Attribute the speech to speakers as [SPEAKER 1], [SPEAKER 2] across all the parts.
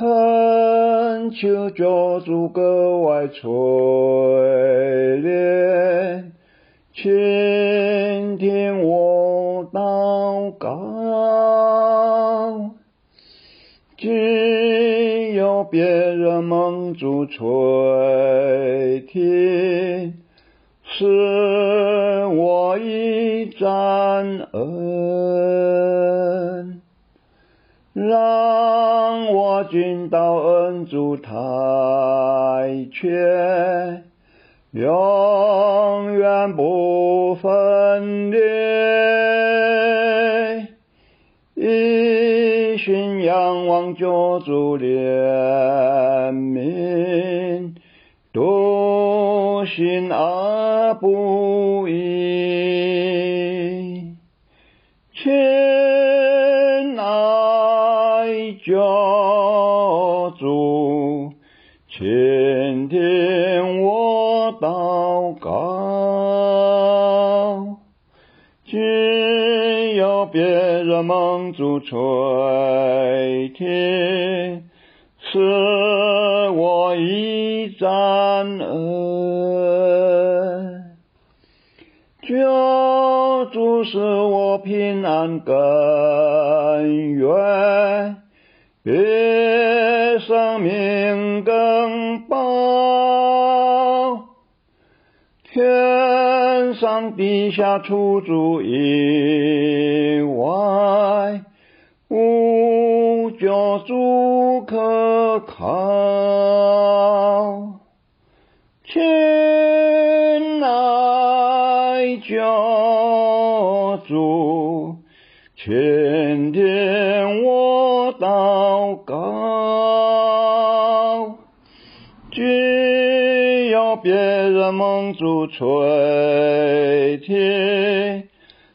[SPEAKER 1] 恳求救主格外垂怜，倾听我祷告。今有别人蒙主垂听，赐我一沾恩，让君道恩主太缺，永远不分离，一心仰望救主怜悯，笃信而不疑，祷告。今有别人蒙主垂听，赐我一盏恩。救主是我平安根源，别生命更天上地下除主以外，无救主可靠。梦主垂听，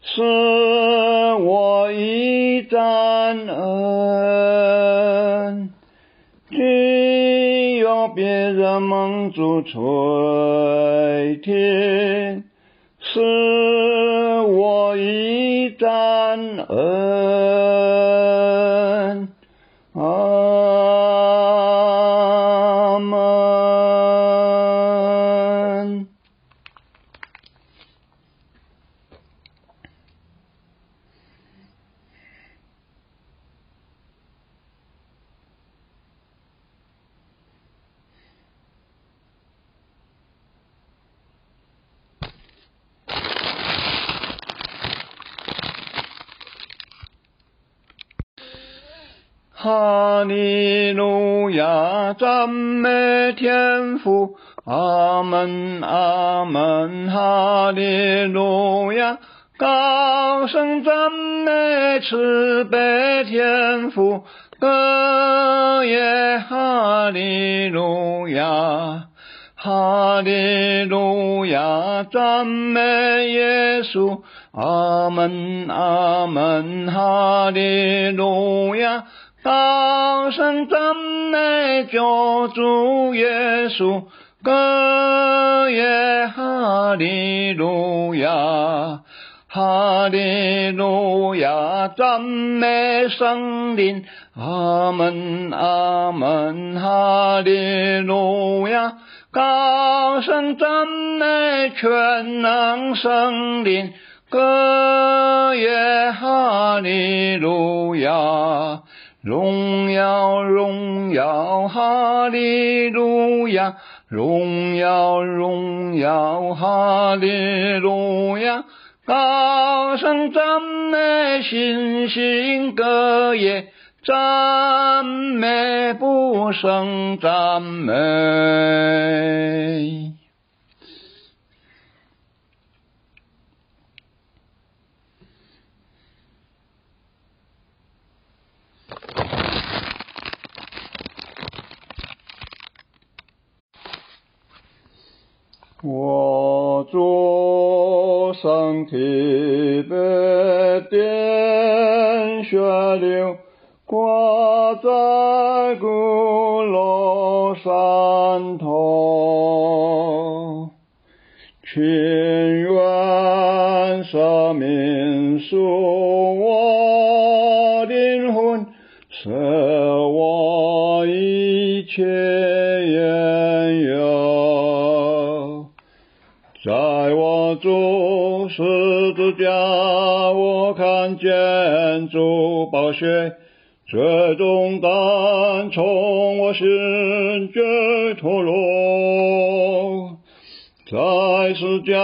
[SPEAKER 1] 是我一盏灯。只有别人梦主垂听，是我一盏灯。哈利路亚，赞美天父，阿门，阿门，哈利路亚，高声赞美慈悲天父，歌耶哈利路亚，哈利路亚，赞美耶稣，阿门，阿门，哈利路亚。高声赞美救主耶稣，歌耶哈利路亚，哈利路亚，赞美圣灵，阿门，阿门，哈利路亚，高声赞美全能圣灵，歌耶哈利路亚。荣耀荣耀哈利路亚，荣耀荣耀哈利路亚，高声赞美信心歌耶，赞美不胜赞美。我主身体被点血流，挂在鼓楼山头，情愿舍命赎我灵魂，舍我一。切字架，我看见主宝血，最终单从我心间脱落。在十架，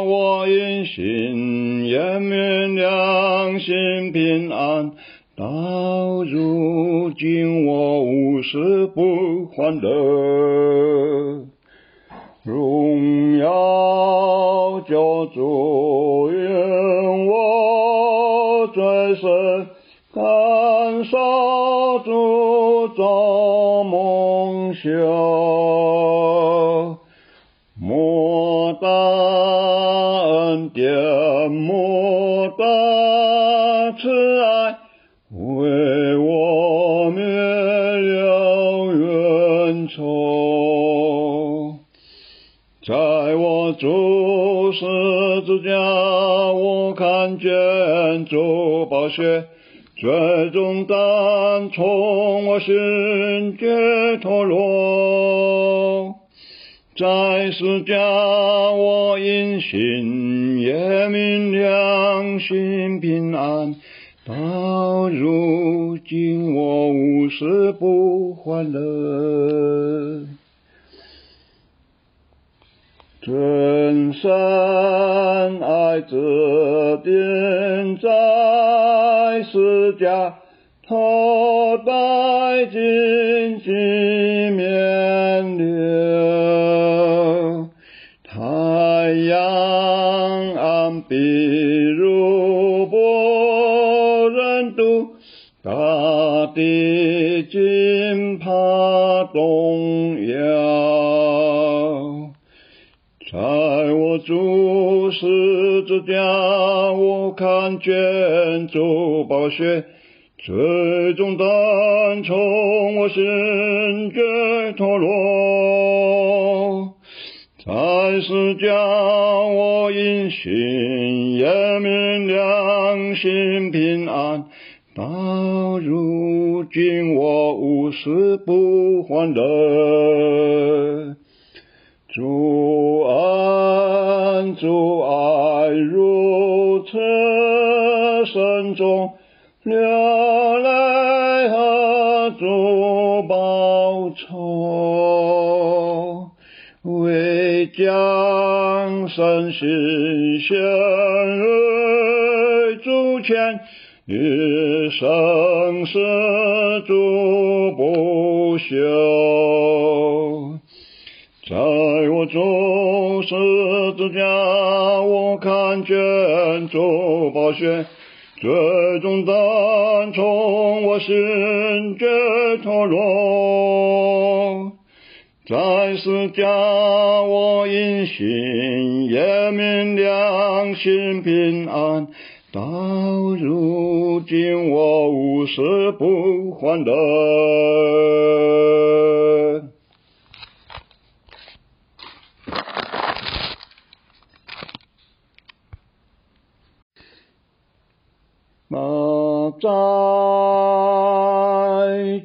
[SPEAKER 1] 我因信验明良心平安，到如今我无事不欢乐。荣耀救主主造蒙羞。莫大恩典，莫大慈爱，为我灭了冤仇。在我主十字架，我看见主宝血，最终单从我心间脱落。在十架，我因信也明良心平安，到如今我无事不欢乐。真善爱子钉在 ท้อตายชิเชเ如波人渡，大地惊怕动在我主十字架，我看见主宝血，最终单从我心间脱落。在十架，我因信验明良心平安，到如今我无事不欢乐。主主爱如此深重，流泪何足报酬？为将身心献于主前，一生是主不休。在我中十字架，我看见主宝血，最终单从我心间脱落。在十架，我因信验明良心平安，到如今我无事不欢乐。在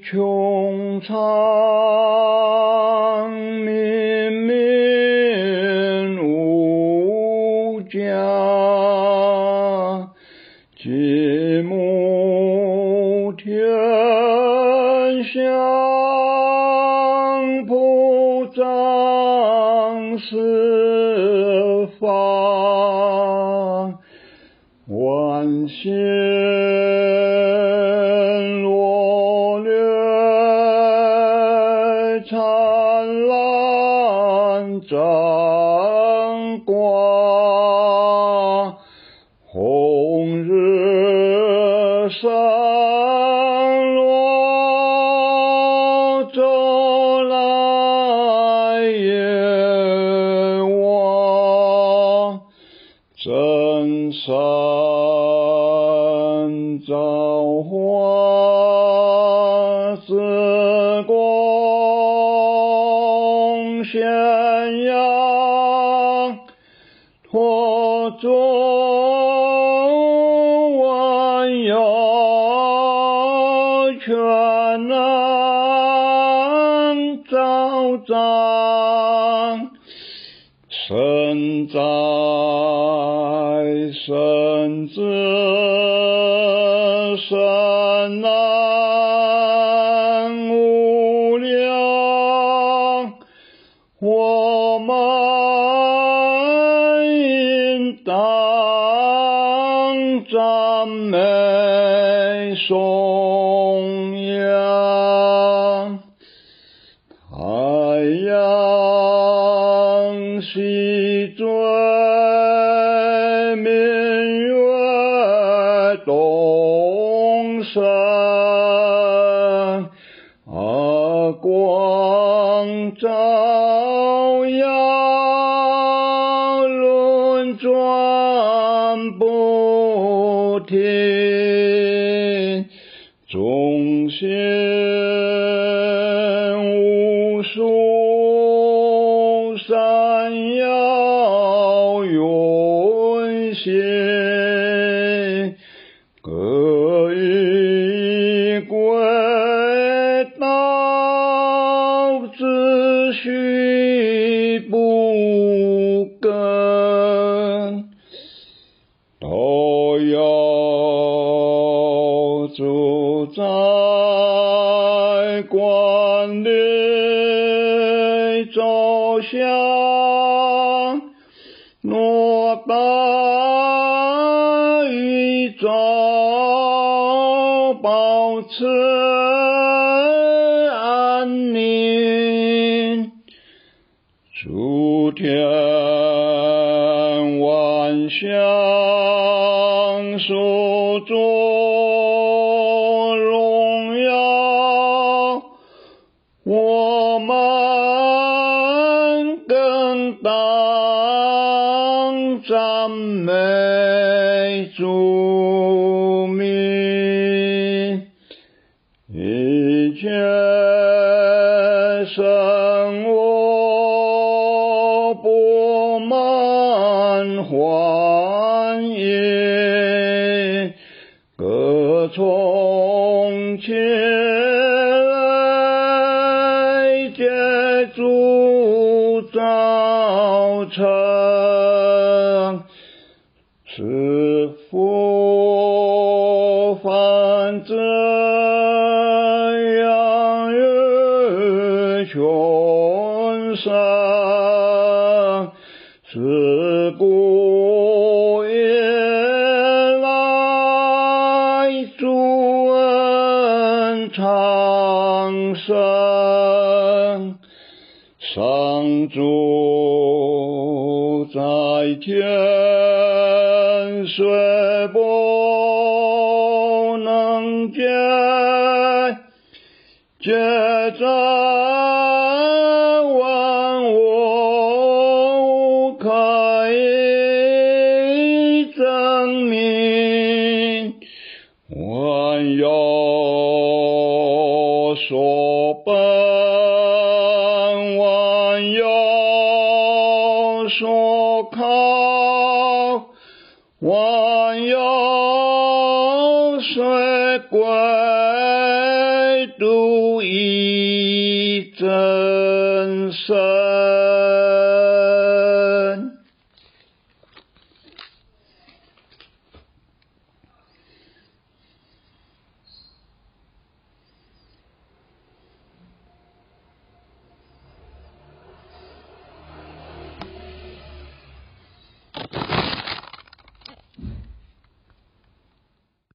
[SPEAKER 1] 穹苍绵绵无疆争光，红日升落，昼来夜往，真神造化，神难无量，我们应当赞美颂。山遥云闲，各欲归道，只须不更，都要住在关里。走向，诺大宇宙保持自古以来主恩长盛，上主在天，虽 do